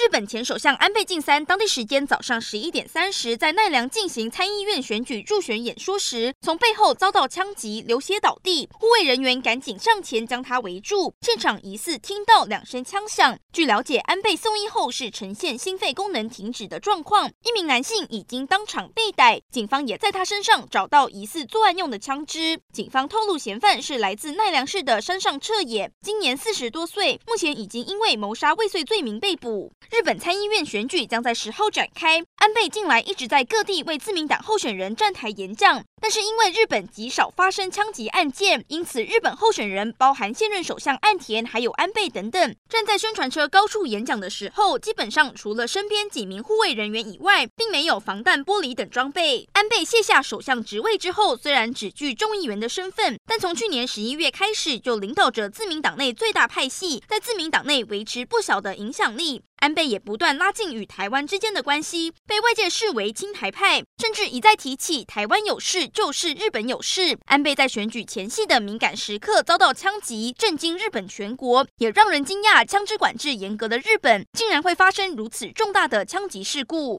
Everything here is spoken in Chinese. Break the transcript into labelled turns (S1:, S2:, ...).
S1: 日本前首相安倍晋三当地时间早上十一点三十，在奈良进行参议院选举助选演说时，从背后遭到枪击，流血倒地，护卫人员赶紧上前将他围住。现场疑似听到两声枪响。据了解，安倍送医后是呈现心肺功能停止的状况。一名男性已经当场被逮，警方也在他身上找到疑似作案用的枪支。警方透露，嫌犯是来自奈良市的山上彻也，今年四十多岁，目前已经因为谋杀未遂罪名被捕。日本参议院选举将在十号展开。安倍近来一直在各地为自民党候选人站台演讲，但是因为日本极少发生枪击案件，因此日本候选人包含现任首相岸田还有安倍等等，站在宣传车高处演讲的时候，基本上除了身边几名护卫人员以外，并没有防弹玻璃等装备。安倍卸下首相职位之后，虽然只具众议员的身份，但从去年十一月开始就领导着自民党内最大派系，在自民党内维持不小的影响力。安倍也不断拉近与台湾之间的关系，被外界视为亲台派，甚至一再提起台湾有事就是日本有事。安倍在选举前夕的敏感时刻遭到枪击，震惊日本全国，也让人惊讶。枪支管制严格的日本，竟然会发生如此重大的枪击事故。